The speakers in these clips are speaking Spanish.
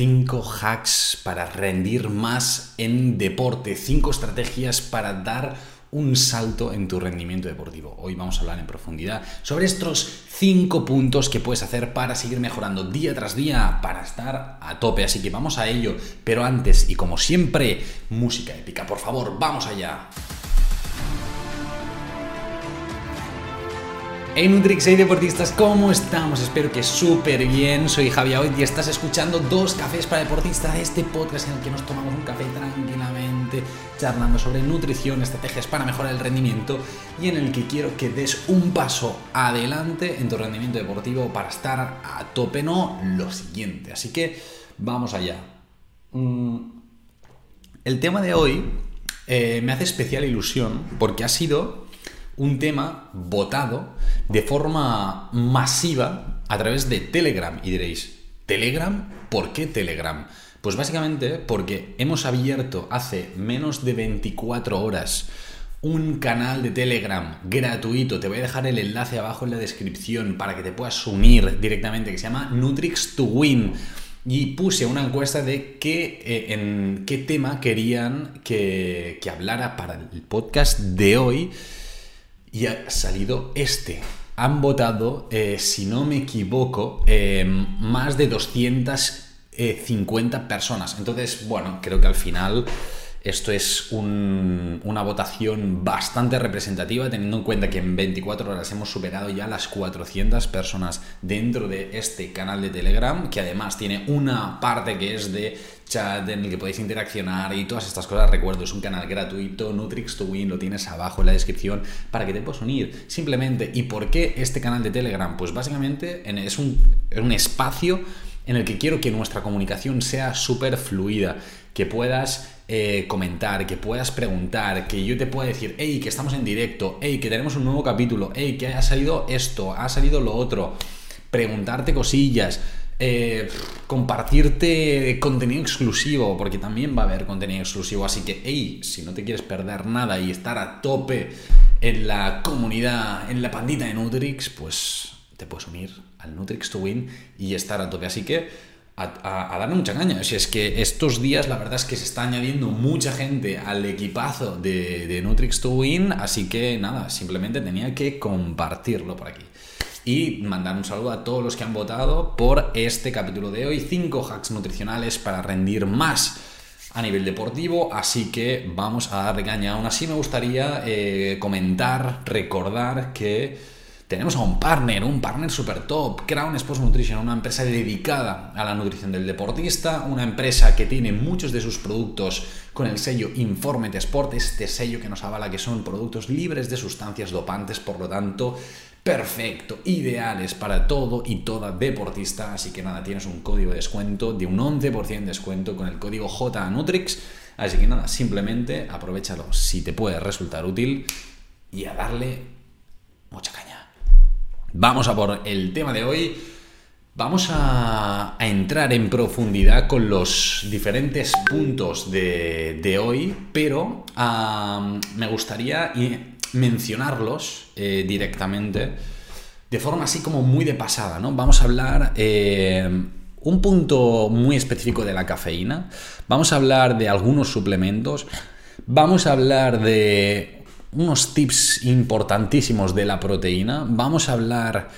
5 hacks para rendir más en deporte, 5 estrategias para dar un salto en tu rendimiento deportivo. Hoy vamos a hablar en profundidad sobre estos 5 puntos que puedes hacer para seguir mejorando día tras día, para estar a tope. Así que vamos a ello, pero antes y como siempre, música épica. Por favor, vamos allá. Hey Nutrix, hey deportistas, ¿cómo estamos? Espero que súper bien. Soy Javier Hoy y estás escuchando Dos Cafés para Deportistas, este podcast en el que nos tomamos un café tranquilamente, charlando sobre nutrición, estrategias para mejorar el rendimiento y en el que quiero que des un paso adelante en tu rendimiento deportivo para estar a tope, no lo siguiente. Así que vamos allá. Mm, el tema de hoy eh, me hace especial ilusión porque ha sido un tema votado de forma masiva a través de Telegram. Y diréis, ¿Telegram? ¿Por qué Telegram? Pues básicamente porque hemos abierto hace menos de 24 horas un canal de Telegram gratuito. Te voy a dejar el enlace abajo en la descripción para que te puedas unir directamente, que se llama Nutrix to Win. Y puse una encuesta de qué, eh, en qué tema querían que, que hablara para el podcast de hoy y ha salido este. Han votado, eh, si no me equivoco, eh, más de 250 personas. Entonces, bueno, creo que al final esto es una votación bastante representativa, teniendo en cuenta que en 24 horas hemos superado ya las 400 personas dentro de este canal de Telegram, que además tiene una parte que es de chat en el que podéis interaccionar y todas estas cosas. Recuerdo, es un canal gratuito, Nutrix to Win, lo tienes abajo en la descripción para que te puedas unir. Simplemente, ¿y por qué este canal de Telegram? Pues básicamente es un, es un espacio en el que quiero que nuestra comunicación sea súper fluida, que puedas eh, comentar, que puedas preguntar, que yo te pueda decir, hey, que estamos en directo, hey, que tenemos un nuevo capítulo, hey, que ha salido esto, ha salido lo otro, preguntarte cosillas, eh, compartirte contenido exclusivo, porque también va a haber contenido exclusivo, así que, hey, si no te quieres perder nada y estar a tope en la comunidad, en la pandita de Nutrix, pues te puedes unir al Nutrix to Win y estar a tope. Así que a, darme mucha caña. Si es que estos días la verdad es que se está añadiendo mucha gente al equipazo de, de Nutrix to Win, así que nada, simplemente tenía que compartirlo por aquí. Y mandar un saludo a todos los que han votado por este capítulo de hoy. 5 hacks nutricionales para rendir más a nivel deportivo, así que vamos a darle caña. Aún así me gustaría eh, comentar, recordar que tenemos a un partner, un partner super top, Crown Sports Nutrition, una empresa dedicada a la nutrición del deportista, una empresa que tiene muchos de sus productos con el sello Informe Sport, este sello que nos avala que son productos libres de sustancias dopantes, por lo tanto, perfecto, ideales para todo y toda deportista, así que nada, tienes un código de descuento de un 11% de descuento con el código JNutrix, así que nada, simplemente aprovechalo si te puede resultar útil y a darle mucha caña. Vamos a por el tema de hoy. Vamos a, entrar en profundidad con los diferentes puntos de, hoy, pero me gustaría mencionarlos eh, directamente de forma así como muy de pasada, ¿no? Vamos a hablar eh, un punto muy específico de la cafeína, vamos a hablar de algunos suplementos, vamos a hablar de unos tips importantísimos de la proteína. Vamos a hablar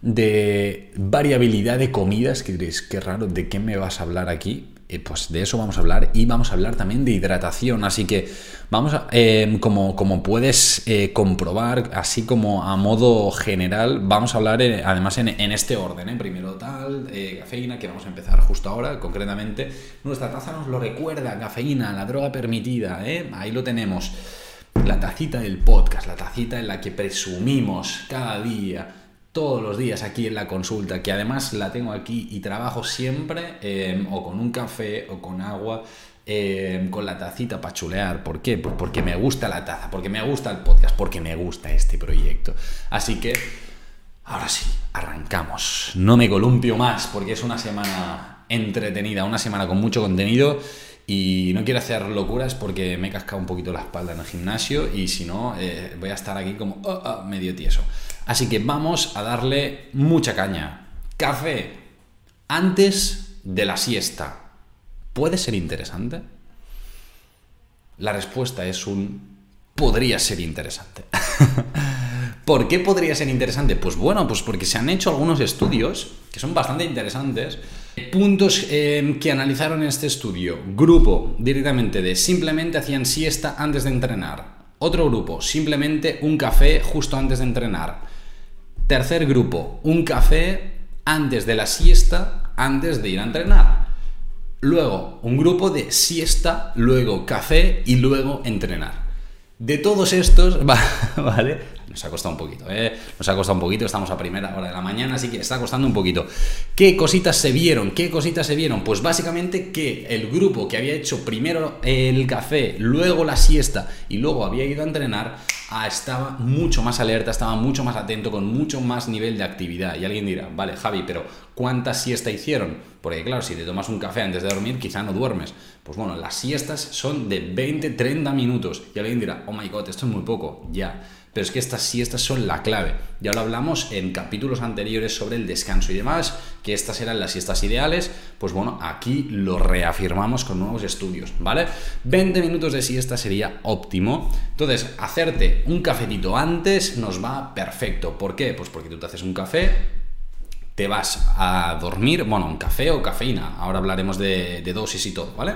de variabilidad de comidas, que diréis, qué raro, ¿de qué me vas a hablar aquí? Eh, pues de eso vamos a hablar y vamos a hablar también de hidratación. Así que vamos a, eh, como, puedes eh, comprobar, así como a modo general, vamos a hablar además en, en, este orden. Primero tal, cafeína, que vamos a empezar justo ahora, concretamente. Nuestra taza nos lo recuerda, cafeína, la droga permitida, ahí lo tenemos la tacita del podcast, la tacita en la que presumimos cada día, todos los días aquí en la consulta, que además la tengo aquí y trabajo siempre em, o con un café o con agua. Em, con la tacita para chulear. ¿Por qué? Pues porque me gusta la taza, porque me gusta el podcast, porque me gusta este proyecto. Así que, ahora sí, arrancamos. No me columpio más porque es una semana entretenida, una semana con mucho contenido y no quiero hacer locuras porque me he cascado un poquito la espalda en el gimnasio y si no, eh, voy a estar aquí como oh, oh, medio tieso. Así que vamos a darle mucha caña. Café antes de la siesta. ¿puede ser interesante? La respuesta es un podría ser interesante. ¿Por qué podría ser interesante? Pues bueno, pues porque se han hecho algunos estudios que son bastante interesantes. Puntos eh, que analizaron en este estudio. Grupo directamente de simplemente hacían siesta antes de entrenar. Otro grupo, simplemente un café justo antes de entrenar. Tercer grupo, un café antes de la siesta, antes de ir a entrenar. Luego, un grupo de siesta, luego café y luego entrenar. De todos estos, ¿vale? Nos ha costado un poquito, ¿eh? Nos ha costado un poquito, estamos a primera hora de la mañana, así que está costando un poquito. ¿Qué cositas se vieron? ¿Qué cositas se vieron? Pues básicamente que el grupo que había hecho primero el café, luego la siesta y luego había ido a entrenar, ah, estaba mucho más alerta, estaba mucho más atento, con mucho más nivel de actividad. Y alguien dirá, vale, Javi, pero ¿cuánta siesta hicieron? Porque claro, si te tomas un café antes de dormir, quizá no duermes. Pues bueno, las siestas son de 20, 30 minutos. Y alguien dirá, oh my god, esto es muy poco. Ya. Pero es que estas siestas son la clave. Ya lo hablamos en capítulos anteriores sobre el descanso y demás, que estas eran las siestas ideales. Pues bueno, aquí lo reafirmamos con nuevos estudios, ¿vale? 20 minutos de siesta sería óptimo. Entonces, hacerte un cafetito antes nos va perfecto. ¿Por qué? Pues porque tú te haces un café, te vas a dormir, bueno, un café o cafeína, ahora hablaremos de, dosis y todo, ¿vale?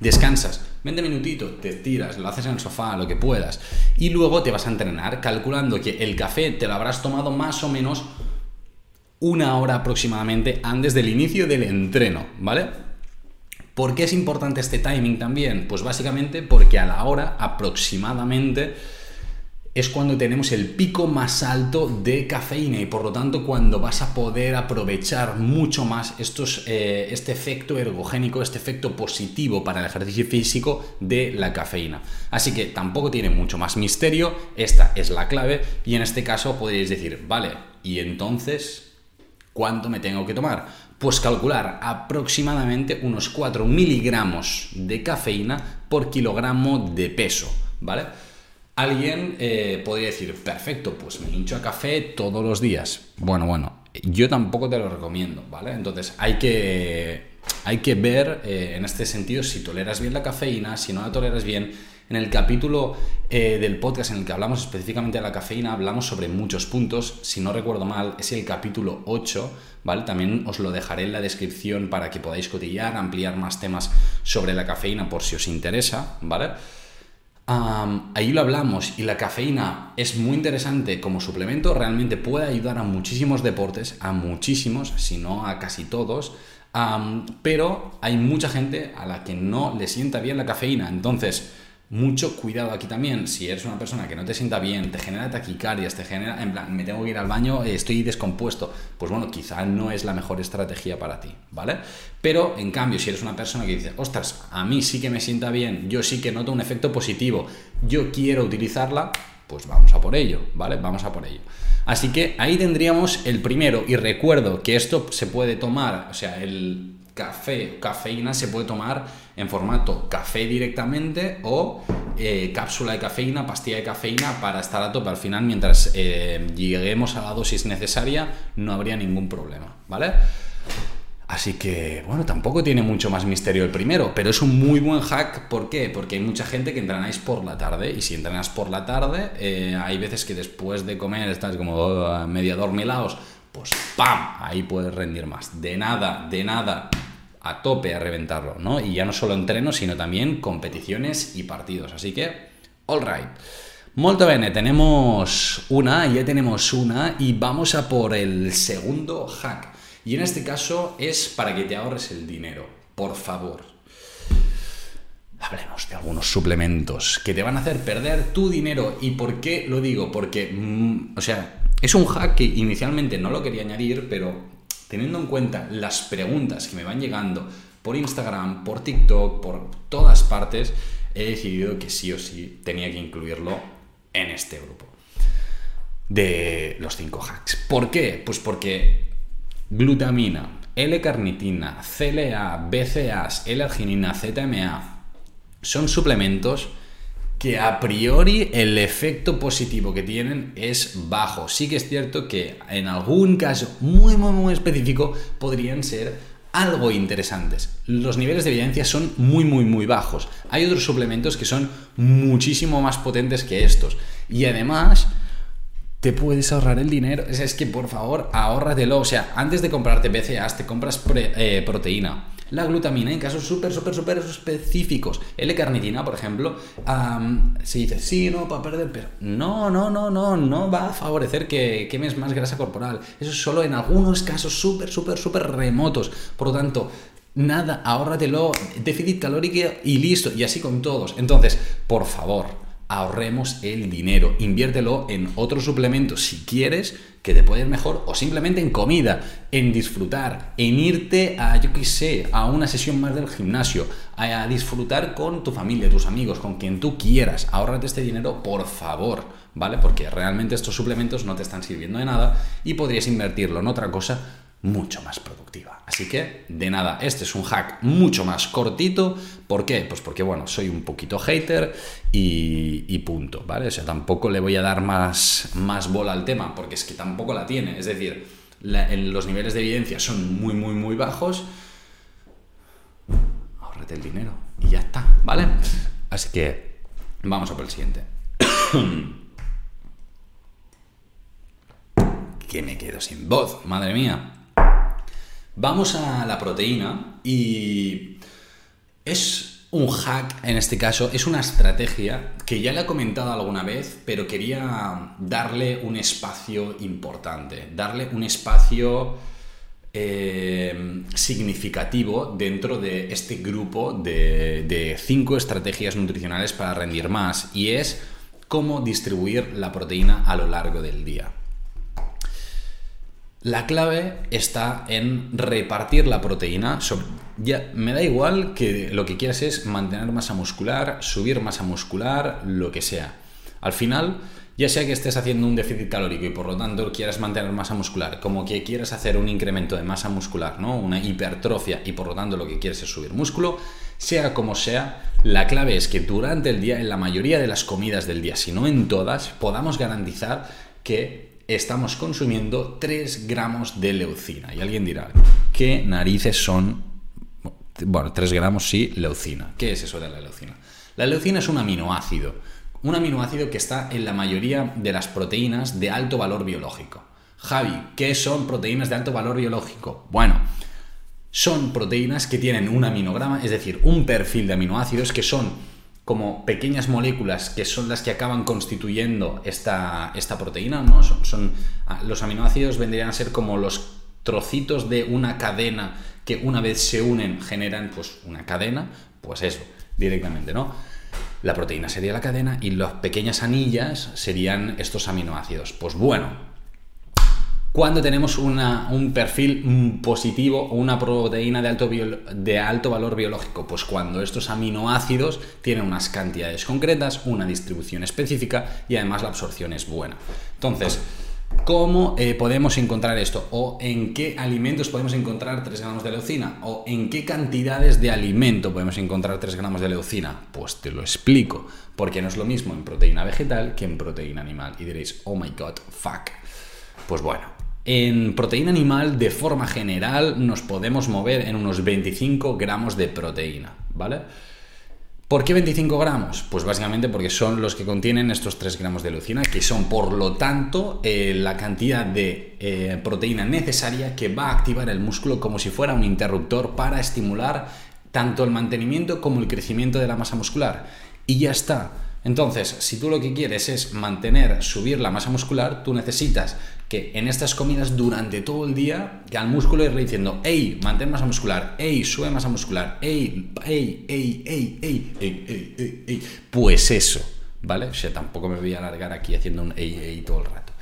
Descansas, 20 minutitos, te tiras, lo haces en el sofá, lo que puedas, y luego te vas a entrenar, calculando que el café te lo habrás tomado más o menos una hora aproximadamente antes del inicio del entreno, ¿vale? ¿Por qué es importante este timing también? Pues básicamente porque a la hora aproximadamente es cuando tenemos el pico más alto de cafeína y por lo tanto cuando vas a poder aprovechar mucho más eh, este efecto ergogénico, este efecto positivo para el ejercicio físico de la cafeína. Así que tampoco tiene mucho más misterio, esta es la clave y en este caso podríais decir, vale, y entonces, ¿cuánto me tengo que tomar? Pues calcular aproximadamente unos 4 miligramos de cafeína por kilogramo de peso, ¿vale? Alguien eh, podría decir, perfecto, pues me hincho a café todos los días. Bueno, bueno, yo tampoco te lo recomiendo, ¿vale? Entonces hay que, hay que ver eh, en este sentido si toleras bien la cafeína, si no la toleras bien. En el capítulo eh, del podcast en el que hablamos específicamente de la cafeína, hablamos sobre muchos puntos. Si no recuerdo mal, es el capítulo 8, ¿vale? También os lo dejaré en la descripción para que podáis cotillar, ampliar más temas sobre la cafeína por si os interesa, ¿vale? Ahí lo hablamos y la cafeína es muy interesante como suplemento, realmente puede ayudar a muchísimos deportes, a muchísimos, si no a casi todos, pero hay mucha gente a la que no le sienta bien la cafeína, entonces mucho cuidado aquí también. Si eres una persona que no te sienta bien, te genera taquicardias, te genera, en plan, me tengo que ir al baño, estoy descompuesto, pues bueno, quizá no es la mejor estrategia para ti, ¿vale? Pero en cambio, si eres una persona que dice, ostras, a mí sí que me sienta bien, yo sí que noto un efecto positivo, yo quiero utilizarla, pues vamos a por ello, ¿vale? Vamos a por ello. Así que ahí tendríamos el primero, y recuerdo que esto se puede tomar, o sea, el café, cafeína se puede tomar en formato café directamente o eh, cápsula de cafeína, pastilla de cafeína para estar a tope. Al final, mientras eh, lleguemos a la dosis necesaria, no habría ningún problema, ¿vale? Así que, bueno, tampoco tiene mucho más misterio el primero, pero es un muy buen hack. ¿Por qué? Porque hay mucha gente que entrenáis por la tarde y si entrenas por la tarde, eh, hay veces que después de comer estás como oh, medio dormilados, pues ¡pam! Ahí puedes rendir más. De nada, de nada a tope a reventarlo, ¿no? Y ya no solo entreno, sino también competiciones y partidos. Así que, all right. Molto bene, tenemos una, ya tenemos una y vamos a por el segundo hack. Y en este caso es para que te ahorres el dinero, por favor. Hablemos de algunos suplementos que te van a hacer perder tu dinero. ¿Y por qué lo digo? Porque, mm, o sea, es un hack que inicialmente no lo quería añadir, pero teniendo en cuenta las preguntas que me van llegando por Instagram, por TikTok, por todas partes, he decidido que sí o sí tenía que incluirlo en este grupo de los 5 hacks. ¿Por qué? Pues porque glutamina, L-carnitina, CLA, BCAAs, L-arginina, ZMA son suplementos que a priori el efecto positivo que tienen es bajo. Sí que es cierto que en algún caso muy, muy, muy específico podrían ser algo interesantes. Los niveles de evidencia son muy, muy, muy bajos. Hay otros suplementos que son muchísimo más potentes que estos. Y además, te puedes ahorrar el dinero. Es, que, por favor, ahórratelo. O sea, antes de comprarte BCAAs, te compras eh, proteína la glutamina en casos súper, súper, súper específicos. L-carnitina, por ejemplo, se dice, sí, no, para perder pero No, no, no, no, no va a favorecer que quemes más grasa corporal. Eso es solo en algunos casos súper, súper, súper remotos. Por lo tanto, nada, ahórratelo, déficit calórico y listo. Y así con todos. Entonces, por favor, ahorremos el dinero. Inviértelo en otro suplemento si quieres que te puede ir mejor o simplemente en comida, en disfrutar, en irte a, yo qué sé, a una sesión más del gimnasio, a, disfrutar con tu familia, tus amigos, con quien tú quieras. Ahórrate este dinero, por favor, ¿vale? Porque realmente estos suplementos no te están sirviendo de nada y podrías invertirlo en otra cosa mucho más productiva. Así que, de nada, este es un hack mucho más cortito. ¿Por qué? Pues porque, bueno, soy un poquito hater y, punto, ¿vale? O sea, tampoco le voy a dar más, más bola al tema, porque es que tampoco la tiene. Es decir, los niveles de evidencia son muy, muy, muy bajos. Ahorrate el dinero y ya está, ¿vale? Así que, vamos a por el siguiente. que me quedo sin voz, madre mía. Vamos a la proteína y es un hack, en este caso, es una estrategia que ya le he comentado alguna vez, pero quería darle un espacio importante, darle un espacio eh, significativo dentro de este grupo de, de cinco estrategias nutricionales para rendir más y es cómo distribuir la proteína a lo largo del día. La clave está en repartir la proteína. ya, me da igual que lo que quieras es mantener masa muscular, subir masa muscular, lo que sea. Al final, ya sea que estés haciendo un déficit calórico y por lo tanto quieras mantener masa muscular, como que quieras hacer un incremento de masa muscular, ¿no? Una hipertrofia y por lo tanto lo que quieres es subir músculo, sea como sea, la clave es que durante el día, en la mayoría de las comidas del día, si no en todas, podamos garantizar que estamos consumiendo 3 gramos de leucina. Y alguien dirá, ¿qué narices son? Bueno, 3 gramos sí, leucina. ¿Qué es eso de la leucina? La leucina es un aminoácido. Un aminoácido que está en la mayoría de las proteínas de alto valor biológico. Javi, ¿qué son proteínas de alto valor biológico? Bueno, son proteínas que tienen un aminograma, es decir, un perfil de aminoácidos que son como pequeñas moléculas que son las que acaban constituyendo esta, esta proteína, ¿no? Son, ah, los aminoácidos vendrían a ser como los trocitos de una cadena que una vez se unen generan pues una cadena, pues eso, directamente, ¿no? La proteína sería la cadena y las pequeñas anillas serían estos aminoácidos. Pues bueno, cuando tenemos un perfil positivo o una proteína de alto, de alto valor biológico? Pues cuando estos aminoácidos tienen unas cantidades concretas, una distribución específica y además la absorción es buena. Entonces, ¿Cómo eh, podemos encontrar esto? ¿O en qué alimentos podemos encontrar 3 gramos de leucina? ¿O en qué cantidades de alimento podemos encontrar 3 gramos de leucina? Pues te lo explico, porque no es lo mismo en proteína vegetal que en proteína animal. Y diréis, oh my god, fuck. Pues bueno, en proteína animal, de forma general, nos podemos mover en unos 25 gramos de proteína, ¿vale? ¿Por qué 25 gramos? Pues básicamente porque son los que contienen estos 3 gramos de leucina, que son por lo tanto eh, la cantidad de eh, proteína necesaria que va a activar el músculo como si fuera un interruptor para estimular tanto el mantenimiento como el crecimiento de la masa muscular. Y ya está. Entonces, si tú lo que quieres es mantener, subir la masa muscular, tú necesitas que en estas comidas durante todo el día, que al músculo irle diciendo, hey, mantén masa muscular, hey, sube masa muscular, hey, hey, hey, hey, hey, hey, hey, hey, pues eso, ¿vale? O sea, tampoco me voy a alargar aquí haciendo un hey, hey todo el rato.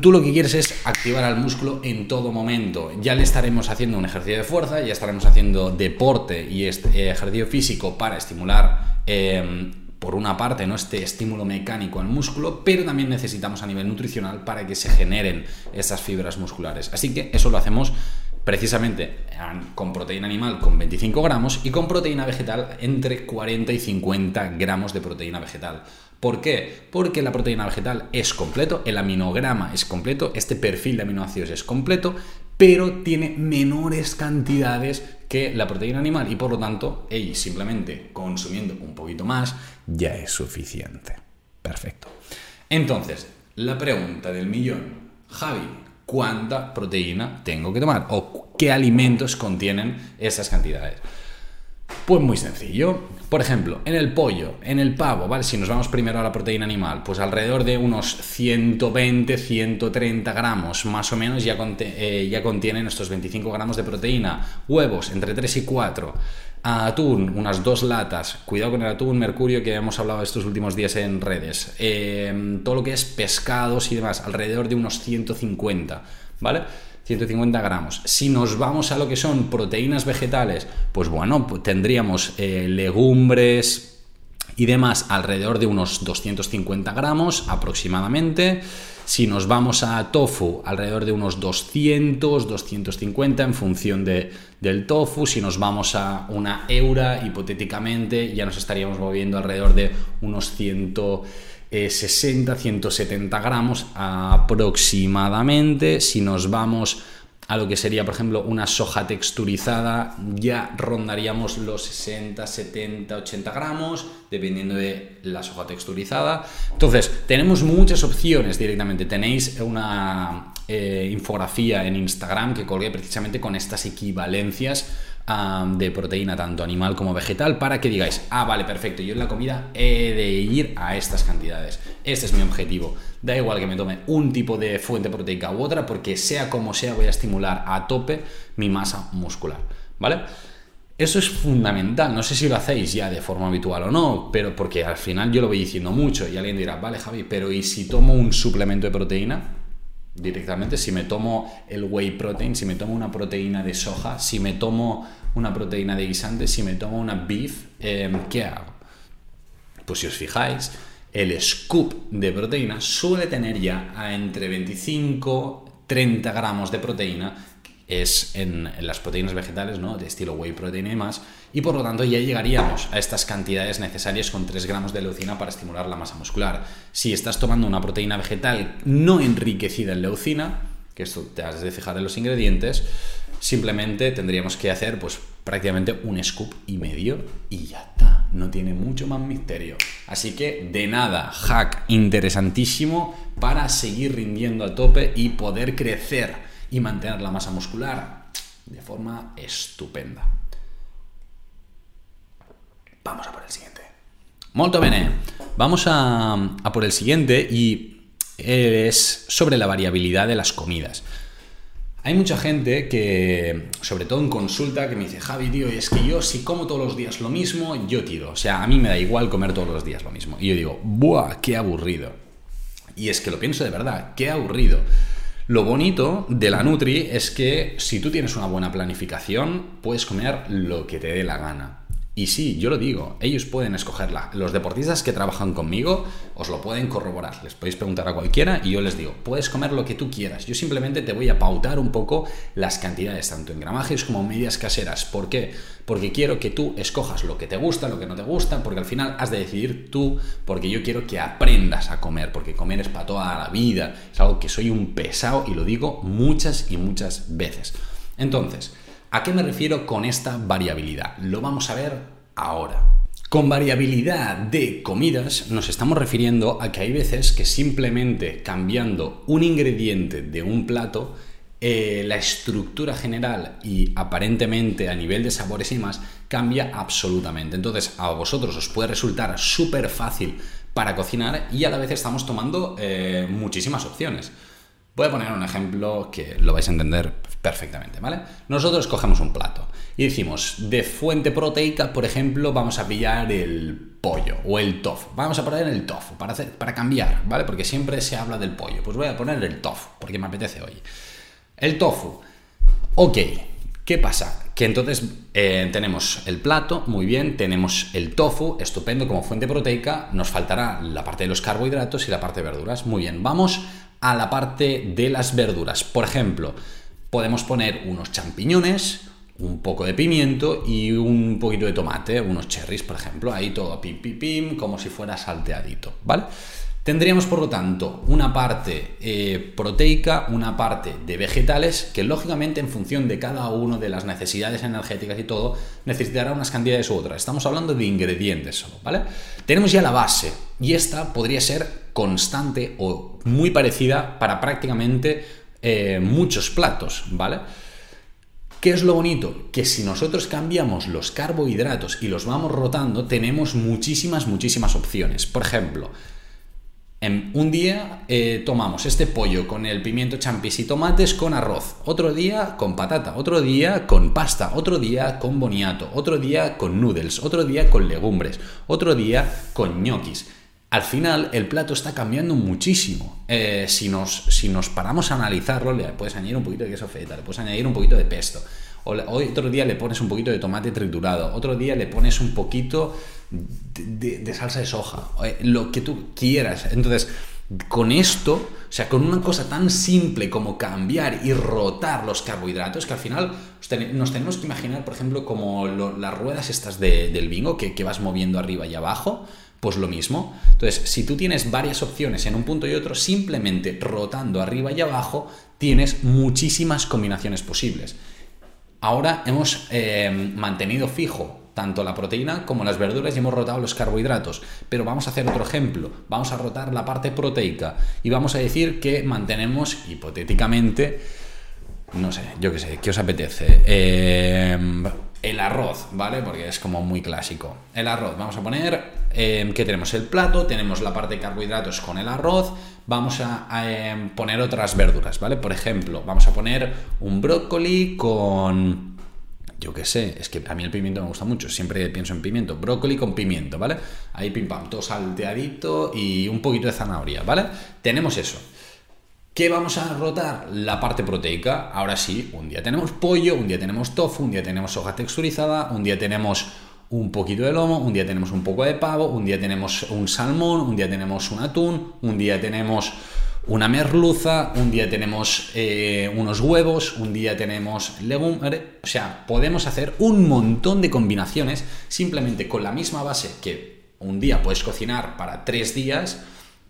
Tú lo que quieres es activar al músculo en todo momento. Ya le estaremos haciendo un ejercicio de fuerza, ya estaremos haciendo deporte y este, ejercicio físico para estimular eh, por una parte, ¿no? este estímulo mecánico al músculo, pero también necesitamos a nivel nutricional para que se generen esas fibras musculares. Así que eso lo hacemos precisamente con proteína animal con 25 gramos y con proteína vegetal entre 40 y 50 gramos de proteína vegetal. ¿Por qué? Porque la proteína vegetal es completo, el aminograma es completo, este perfil de aminoácidos es completo, pero tiene menores cantidades que la proteína animal y por lo tanto, ella simplemente consumiendo un poquito más ya es suficiente. Perfecto. Entonces, la pregunta del millón, Javi, ¿cuánta proteína tengo que tomar? ¿O qué alimentos contienen esas cantidades? Pues muy sencillo. Por ejemplo, en el pollo, en el pavo, ¿vale? Si nos vamos primero a la proteína animal, pues alrededor de unos 120, 130 gramos más o menos ya, eh, ya contienen estos 25 gramos de proteína. Huevos, entre 3 y 4. Atún, unas dos latas. Cuidado con el atún, mercurio, que hemos hablado estos últimos días en redes. Em, todo lo que es pescados y demás, alrededor de unos 150, ¿vale? 150 gramos. Si nos vamos a lo que son proteínas vegetales, pues bueno, pues tendríamos eh, legumbres y demás alrededor de unos 250 gramos aproximadamente. Si nos vamos a tofu, alrededor de unos 200, 250 en función de, del tofu. Si nos vamos a una eura, hipotéticamente, ya nos estaríamos moviendo alrededor de unos 160, 170 gramos aproximadamente. Si nos vamos a lo que sería, por ejemplo, una soja texturizada, ya rondaríamos los 60, 70, 80 gramos, dependiendo de la soja texturizada. Entonces, tenemos muchas opciones directamente. Tenéis una eh, infografía en Instagram que colgué precisamente con estas equivalencias de proteína tanto animal como vegetal para que digáis, ah, vale, perfecto, yo en la comida he de ir a estas cantidades. Este es mi objetivo. Da igual que me tome un tipo de fuente proteica u otra porque sea como sea voy a estimular a tope mi masa muscular, ¿vale? Eso es fundamental, no sé si lo hacéis ya de forma habitual o no, pero porque al final yo lo voy diciendo mucho y alguien dirá, vale Javi, pero ¿y si tomo un suplemento de proteína? Directamente. Si me tomo el whey protein, si me tomo una proteína de soja, si me tomo una proteína de guisante, si me tomo una beef, em, ¿qué hago? Pues si os fijáis, el scoop de proteína suele tener ya a entre 25 30 gramos de proteína es en, las proteínas vegetales, ¿no? De estilo whey protein y más, y por lo tanto ya llegaríamos a estas cantidades necesarias con 3 gramos de leucina para estimular la masa muscular. Si estás tomando una proteína vegetal no enriquecida en leucina, que esto te has de fijar en los ingredientes, simplemente tendríamos que hacer pues prácticamente un scoop y medio y ya está, no tiene mucho más misterio. Así que de nada, hack interesantísimo para seguir rindiendo a tope y poder crecer y mantener la masa muscular de forma estupenda. Vamos a por el siguiente. Molto bene. Vamos a, por el siguiente y es sobre la variabilidad de las comidas. Hay mucha gente que, sobre todo en consulta, que me dice, Javi, tío, es que yo si como todos los días lo mismo, yo tiro. O sea, a mí me da igual comer todos los días lo mismo. Y yo digo, ¡buah, qué aburrido! Y es que lo pienso de verdad, qué aburrido. Lo bonito de la Nutri es que si tú tienes una buena planificación, puedes comer lo que te dé la gana. Y sí, yo lo digo, ellos pueden escogerla. Los deportistas que trabajan conmigo os lo pueden corroborar. Les podéis preguntar a cualquiera y yo les digo, puedes comer lo que tú quieras. Yo simplemente te voy a pautar un poco las cantidades, tanto en gramajes como medidas caseras. ¿Por qué? Porque quiero que tú escojas lo que te gusta, lo que no te gusta, porque al final has de decidir tú, porque yo quiero que aprendas a comer, porque comer es para toda la vida. Es algo que soy un pesado y lo digo muchas y muchas veces. Entonces, ¿A qué me refiero con esta variabilidad? Lo vamos a ver ahora. Con variabilidad de comidas nos estamos refiriendo a que hay veces que simplemente cambiando un ingrediente de un plato, eh, la estructura general y aparentemente a nivel de sabores y más cambia absolutamente. Entonces a vosotros os puede resultar súper fácil para cocinar y a la vez estamos tomando eh, muchísimas opciones. Voy a poner un ejemplo que lo vais a entender perfectamente, ¿vale? Nosotros cogemos un plato y decimos, de fuente proteica, por ejemplo, vamos a pillar el pollo o el tofu. Vamos a poner el tofu para, hacer, para cambiar, ¿vale? Porque siempre se habla del pollo. Pues voy a poner el tofu, porque me apetece hoy. El tofu. Ok, ¿qué pasa? Que entonces eh, tenemos el plato, muy bien, tenemos el tofu, estupendo como fuente proteica, nos faltará la parte de los carbohidratos y la parte de verduras. Muy bien, vamos a la parte de las verduras. Por ejemplo, podemos poner unos champiñones, un poco de pimiento y un poquito de tomate, unos cherries, por ejemplo, ahí todo pim, pim, pim, como si fuera salteadito, ¿vale? Tendríamos, por lo tanto, una parte eh, proteica, una parte de vegetales, que lógicamente en función de cada uno de las necesidades energéticas y todo, necesitará unas cantidades u otras. Estamos hablando de ingredientes solo, ¿vale? Tenemos ya la base, y esta podría ser constante o muy parecida para prácticamente eh, muchos platos, ¿vale? ¿Qué es lo bonito? Que si nosotros cambiamos los carbohidratos y los vamos rotando, tenemos muchísimas, muchísimas opciones. Por ejemplo, en un día eh, tomamos este pollo con el pimiento champis y tomates con arroz, otro día con patata, otro día con pasta, otro día con boniato, otro día con noodles, otro día con legumbres, otro día con ñoquis al final el plato está cambiando muchísimo. Eh, si, nos, si nos paramos a analizarlo, le puedes añadir un poquito de queso feta, le puedes añadir un poquito de pesto. O, otro día le pones un poquito de tomate triturado, otro día le pones un poquito de, salsa de soja, eh, lo que tú quieras. Entonces, con esto, o sea, con una cosa tan simple como cambiar y rotar los carbohidratos, que al final nos tenemos que imaginar, por ejemplo, como las ruedas estas del bingo que, que vas moviendo arriba y abajo, pues lo mismo. Entonces, si tú tienes varias opciones en un punto y otro, simplemente rotando arriba y abajo, tienes muchísimas combinaciones posibles. Ahora hemos eh, mantenido fijo tanto la proteína como las verduras y hemos rotado los carbohidratos. Pero vamos a hacer otro ejemplo. Vamos a rotar la parte proteica y vamos a decir que mantenemos hipotéticamente, no sé, yo qué sé, ¿qué os apetece? Eh, el arroz, ¿vale? Porque es como muy clásico. El arroz, vamos a poner em, que tenemos el plato, tenemos la parte de carbohidratos con el arroz, vamos a, em, poner otras verduras, ¿vale? Por ejemplo, vamos a poner un brócoli con... Yo qué sé, es que a mí el pimiento me gusta mucho, siempre pienso en pimiento, brócoli con pimiento, ¿vale? Ahí pim pam, todo salteadito y un poquito de zanahoria, ¿vale? Tenemos eso. ¿Qué vamos a rotar? La parte proteica. Ahora sí, un día tenemos pollo, un día tenemos tofu, un día tenemos soja texturizada, un día tenemos un poquito de lomo, un día tenemos un poco de pavo, un día tenemos un salmón, un día tenemos un atún, un día tenemos una merluza, un día tenemos eh, unos huevos, un día tenemos legumbres. O sea, podemos hacer un montón de combinaciones simplemente con la misma base que un día puedes cocinar para tres días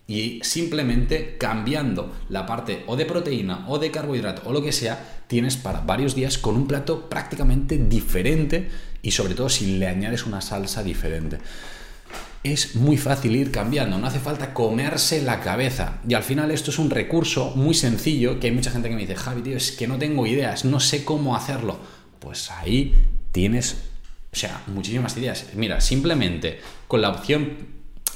y simplemente cambiando la parte o de proteína o de carbohidrato o lo que sea, tienes para varios días con un plato prácticamente diferente y sobre todo si le añades una salsa diferente. Es muy fácil ir cambiando, no hace falta comerse la cabeza. Y al final esto es un recurso muy sencillo que hay mucha gente que me dice, Javi, tío, es que no tengo ideas, no sé cómo hacerlo. Pues ahí tienes, o sea, muchísimas ideas. Mira, simplemente con la opción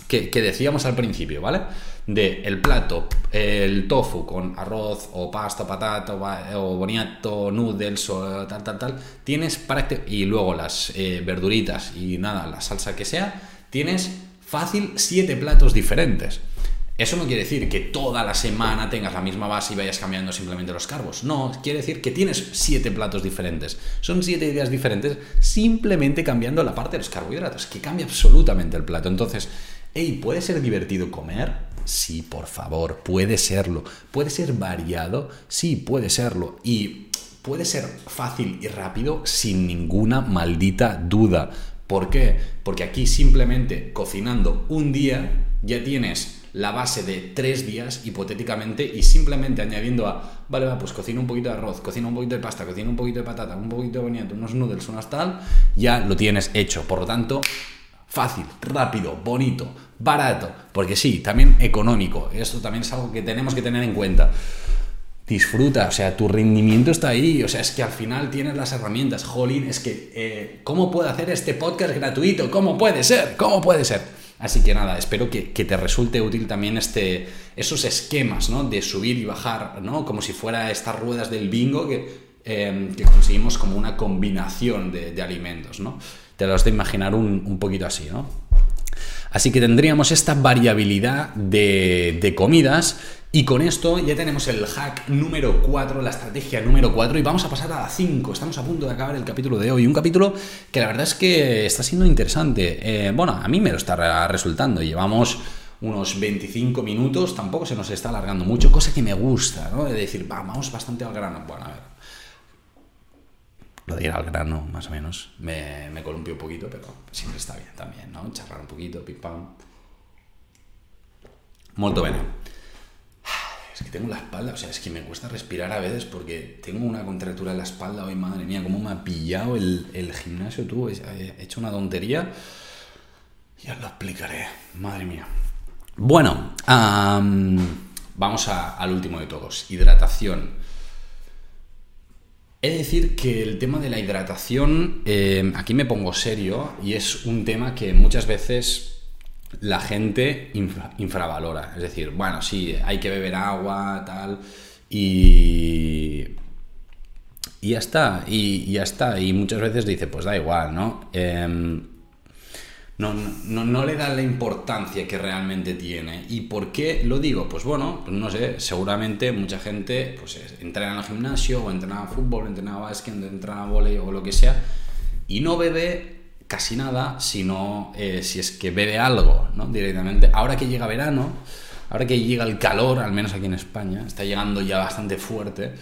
que, decíamos al principio, ¿vale? De el plato, el tofu con arroz o pasta, patata o, boniato, noodles tal, tal, tal, tienes y luego las eh, verduritas y nada, la salsa que sea, tienes fácil siete platos diferentes. Eso no quiere decir que toda la semana tengas la misma base y vayas cambiando simplemente los carbos. No, quiere decir que tienes siete platos diferentes. Son siete ideas diferentes simplemente cambiando la parte de los carbohidratos, que cambia absolutamente el plato. Entonces, ¿puede ser divertido comer? Sí, por favor, puede serlo. ¿Puede ser variado? Sí, puede serlo. Y puede ser fácil y rápido sin ninguna maldita duda. ¿Por qué? Porque aquí simplemente cocinando un día ya tienes la base de tres días, hipotéticamente, y simplemente añadiendo a, vale, va, pues cocina un poquito de arroz, cocina un poquito de pasta, cocina un poquito de patata, un poquito de boniato, unos noodles, unas tal, ya lo tienes hecho. Por lo tanto, fácil, rápido, bonito, barato, porque sí, también económico. Esto también es algo que tenemos que tener en cuenta. Disfruta, o sea, tu rendimiento está ahí, o sea, es que al final tienes las herramientas. Jolín, es que, eh, ¿cómo puedo hacer este podcast gratuito? ¿Cómo puede ser? ¿Cómo puede ser? Así que nada, espero que, te resulte útil también este, esos esquemas, ¿no? De subir y bajar, ¿no? Como si fuera estas ruedas del bingo que, eh, conseguimos como una combinación de alimentos, ¿no? Te lo has de imaginar un, poquito así, ¿no? Así que tendríamos esta variabilidad de, comidas y con esto ya tenemos el hack número 4, la estrategia número 4 y vamos a pasar a la 5. Estamos a punto de acabar el capítulo de hoy. Un capítulo que la verdad es que está siendo interesante. Eh, bueno, a mí me lo está resultando. Llevamos unos 25 minutos, tampoco se nos está alargando mucho, cosa que me gusta, ¿no? De decir, vamos bastante al grano. Bueno, a ver, lo de ir al grano, más o menos. Me, me un poquito, pero siempre está bien también, ¿no? Charlar un poquito, pim pam. Molto bene. Es que tengo la espalda, o sea, es que me cuesta respirar a veces porque tengo una contractura en la espalda hoy, madre mía, cómo me ha pillado el, el gimnasio, tú, he hecho una tontería. Ya lo explicaré, madre mía. Bueno, vamos al último de todos, hidratación. He de decir que el tema de la hidratación, eh, aquí me pongo serio y es un tema que muchas veces la gente infravalora. Es decir, bueno, sí, hay que beber agua, tal, y, y ya está, y, ya está. Y muchas veces dice, pues da igual, ¿no? Em, no, no, no, le da la importancia que realmente tiene. ¿Y por qué lo digo? Pues bueno, pues no sé, seguramente mucha gente pues, entrena en el gimnasio, o entrena a fútbol, entrena a básquet, entrena a volei o lo que sea, y no bebe casi nada, sino eh, si es que bebe algo, ¿no? Directamente. Ahora que llega verano, ahora que llega el calor, al menos aquí en España, está llegando ya bastante fuerte,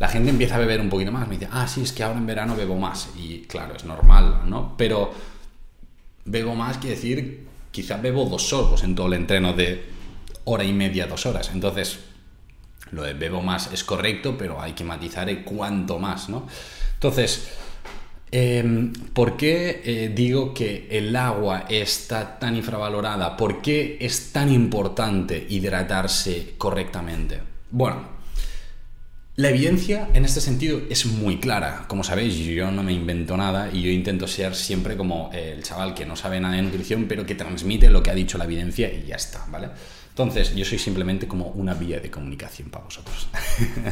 la gente empieza a beber un poquito más. Me dice, ah, sí, es que ahora en verano bebo más. Y claro, es normal, ¿no? Pero bebo más quiere decir, quizás bebo dos sorbos en todo el entreno de hora y media, dos horas. Entonces, lo de bebo más es correcto, pero hay que matizar el cuánto más, ¿no? Entonces, Em, ¿Por qué eh, digo que el agua está tan infravalorada? ¿Por qué es tan importante hidratarse correctamente? Bueno, la evidencia en este sentido es muy clara. Como sabéis, yo no me invento nada y yo intento ser siempre como el chaval que no sabe nada de nutrición, pero que transmite lo que ha dicho la evidencia y ya está, ¿vale? Entonces, yo soy simplemente como una vía de comunicación para vosotros.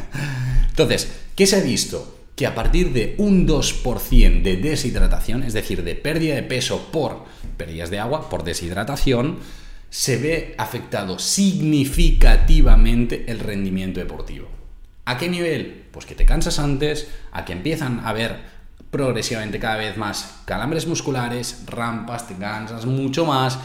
Entonces, ¿qué se ha visto? que a partir de un 2% de deshidratación, es decir, de pérdida de peso por pérdidas de agua, por deshidratación, se ve afectado significativamente el rendimiento deportivo. ¿A qué nivel? Pues que te cansas antes, a que empiezan a haber progresivamente cada vez más calambres musculares, rampas, te cansas mucho más,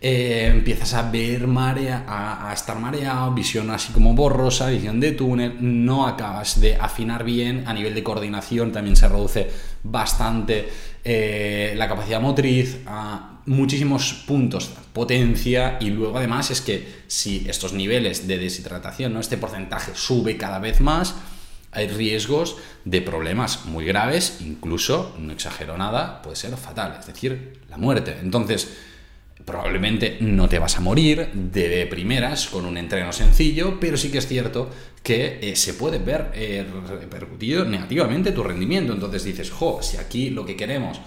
eh, empiezas a ver marea, a, estar mareado, visión así como borrosa, visión de túnel, no acabas de afinar bien, a nivel de coordinación también se reduce bastante eh, la capacidad motriz, a muchísimos puntos potencia y luego además es que si estos niveles de deshidratación, ¿no? este porcentaje sube cada vez más, hay riesgos de problemas muy graves, incluso, no exagero nada, puede ser fatal, es decir, la muerte. Entonces, probablemente no te vas a morir de primeras con un entreno sencillo, pero sí que es cierto que eh, se puede ver eh, repercutido negativamente tu rendimiento. Entonces dices, jo, si aquí lo que queremos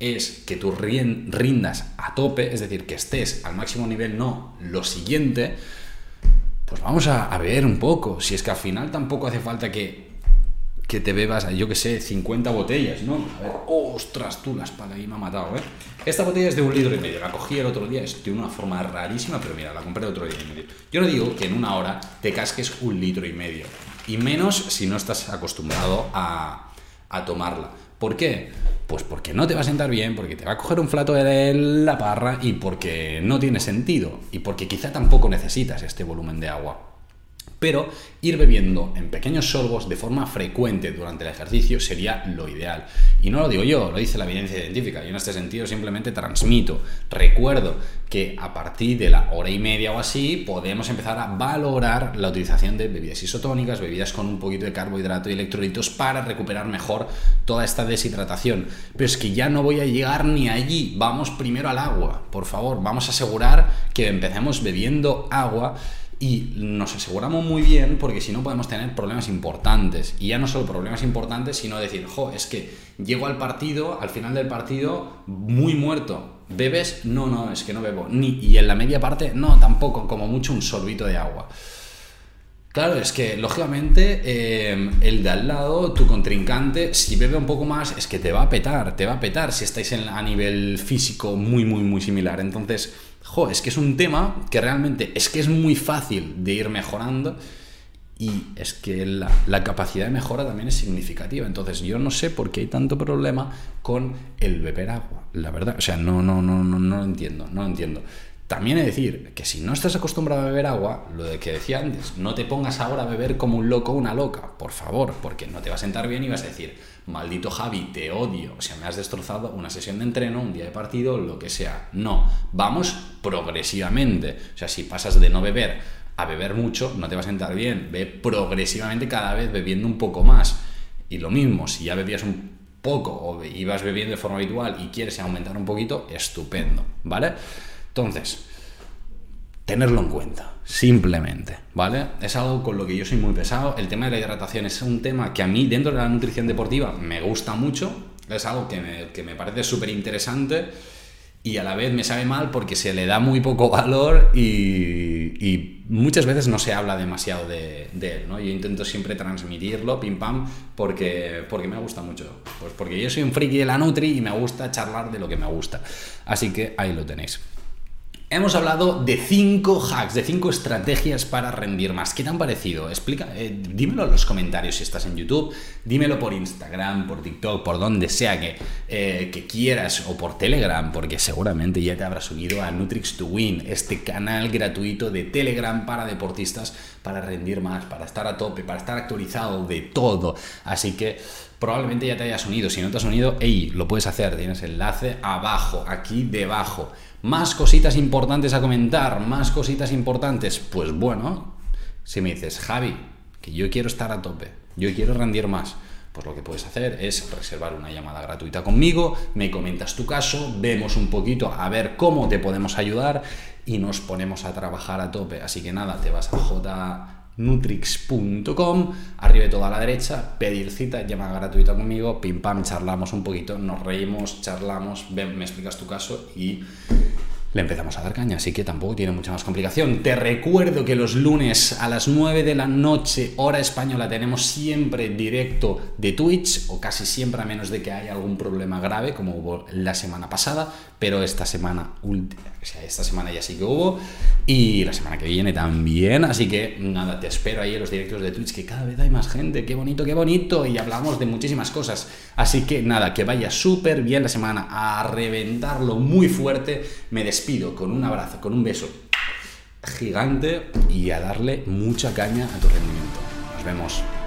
es que tú rindas a tope, es decir, que estés al máximo nivel, no lo siguiente, pues vamos a, a ver un poco. Si es que al final tampoco hace falta que que te bebas, yo que sé, 50 botellas, ¿no? A ver, ostras, tú la espalda ahí me ha matado, ¿eh? Esta botella es de un litro y medio, la cogí el otro día, es de una forma rarísima, pero mira, la compré el otro día y medio. Yo no digo que en una hora te casques un litro y medio, y menos si no estás acostumbrado a, a tomarla. ¿Por qué? Pues porque no te va a sentar bien, porque te va a coger un flato de la parra y porque no tiene sentido, y porque quizá tampoco necesitas este volumen de agua pero ir bebiendo en pequeños sorbos de forma frecuente durante el ejercicio sería lo ideal. Y no lo digo yo, lo dice la evidencia científica. Yo en este sentido simplemente transmito. Recuerdo que a partir de la hora y media o así podemos empezar a valorar la utilización de bebidas isotónicas, bebidas con un poquito de carbohidrato y electrolitos para recuperar mejor toda esta deshidratación. Pero es que ya no voy a llegar ni allí. Vamos primero al agua. Por favor, vamos a asegurar que empecemos bebiendo agua y nos aseguramos muy bien porque si no podemos tener problemas importantes. Y ya no solo problemas importantes, sino decir, jo, es que llego al partido, al final del partido, muy muerto. ¿Bebes? No, no, es que no bebo. Ni, y en la media parte, no, tampoco, como mucho un sorbito de agua. Claro, es que lógicamente eh, el de al lado, tu contrincante, si bebe un poco más, es que te va a petar, te va a petar si estáis a nivel físico muy, muy, muy similar. Entonces, es que es un tema que realmente es que es muy fácil de ir mejorando y es que la, capacidad de mejora también es significativa. Entonces yo no sé por qué hay tanto problema con el beber agua, la verdad. O sea, no, no, no, no, no lo entiendo, no lo entiendo. También he de decir que si no estás acostumbrado a beber agua, lo de que decía antes, no te pongas ahora a beber como un loco o una loca, por favor, porque no te va a sentar bien y vas a decir, maldito Javi, te odio, o sea, me has destrozado una sesión de entreno, un día de partido, lo que sea. No, vamos progresivamente. O sea, si pasas de no beber a beber mucho, no te va a sentar bien. Ve progresivamente cada vez bebiendo un poco más. Y lo mismo, si ya bebías un poco o ibas bebiendo de forma habitual y quieres aumentar un poquito, estupendo, ¿vale? Entonces, tenerlo en cuenta, simplemente, ¿vale? Es algo con lo que yo soy muy pesado. El tema de la hidratación es un tema que a mí dentro de la nutrición deportiva me gusta mucho, es algo que me, que me parece súper interesante y a la vez me sabe mal porque se le da muy poco valor y, muchas veces no se habla demasiado de, él, ¿no? Yo intento siempre transmitirlo, pim pam, porque, porque me gusta mucho. Pues porque yo soy un friki de la Nutri y me gusta charlar de lo que me gusta. Así que ahí lo tenéis. Hemos hablado de 5 hacks, de 5 estrategias para rendir más. ¿Qué te han parecido? Explica, eh, dímelo en los comentarios si estás en YouTube, dímelo por Instagram, por TikTok, por donde sea que, eh, quieras, o por Telegram, porque seguramente ya te habrás unido a Nutrix to Win, este canal gratuito de Telegram para deportistas, para rendir más, para estar a tope, para estar actualizado de todo. Así que probablemente ya te hayas unido. Si no te has unido, hey, lo puedes hacer. Tienes enlace abajo, aquí debajo. Más cositas importantes a comentar, más cositas importantes. Pues bueno, si me dices, Javi, que yo quiero estar a tope, yo quiero rendir más, pues lo que puedes hacer es reservar una llamada gratuita conmigo, me comentas tu caso, vemos un poquito a ver cómo te podemos ayudar y nos ponemos a trabajar a tope. Así que nada, te vas a jnutrix.com, arriba de toda a la derecha, pedir cita, llamada gratuita conmigo, pim pam, charlamos un poquito, nos reímos, charlamos, me explicas tu caso y le empezamos a dar caña, así que tampoco tiene mucha más complicación. Te recuerdo que los lunes a las 9 de la noche, hora española, tenemos siempre directo de Twitch, o casi siempre a menos de que haya algún problema grave, como hubo la semana pasada, pero esta semana, o sea, esta semana ya sí que hubo, y la semana que viene también, así que nada, te espero ahí en los directos de Twitch, que cada vez hay más gente, qué bonito, qué bonito, y hablamos de muchísimas cosas. Así que nada, que vaya súper bien la semana, a reventarlo muy fuerte, me despido pido con un abrazo, con un beso gigante y a darle mucha caña a tu rendimiento. Nos vemos.